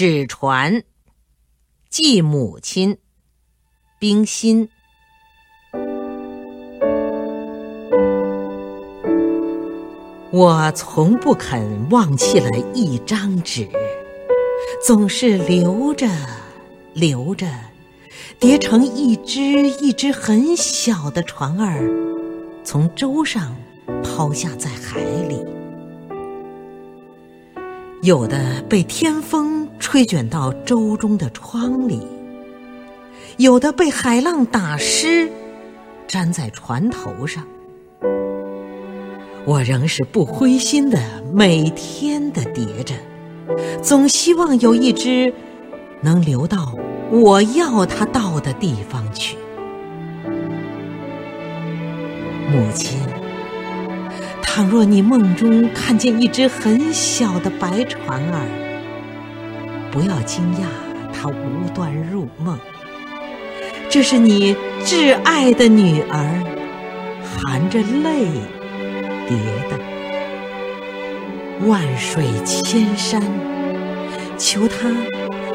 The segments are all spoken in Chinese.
纸船，寄母亲，冰心。我从不肯忘弃了一张纸，总是留着，留着，叠成一只一只很小的船儿，从舟上抛下在海里。有的被天风吹卷到舟中的窗里，有的被海浪打湿，粘在船头上。我仍是不灰心的，每天的叠着，总希望有一只能流到我要它到的地方去。母亲，倘若你梦中看见一只很小的白船儿，不要惊讶他无端入梦，这是你挚爱的女儿，含着泪。叠的，万水千山，求他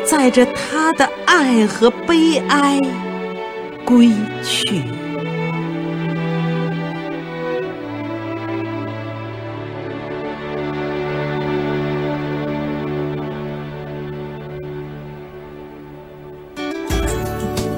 载着他的爱和悲哀归去。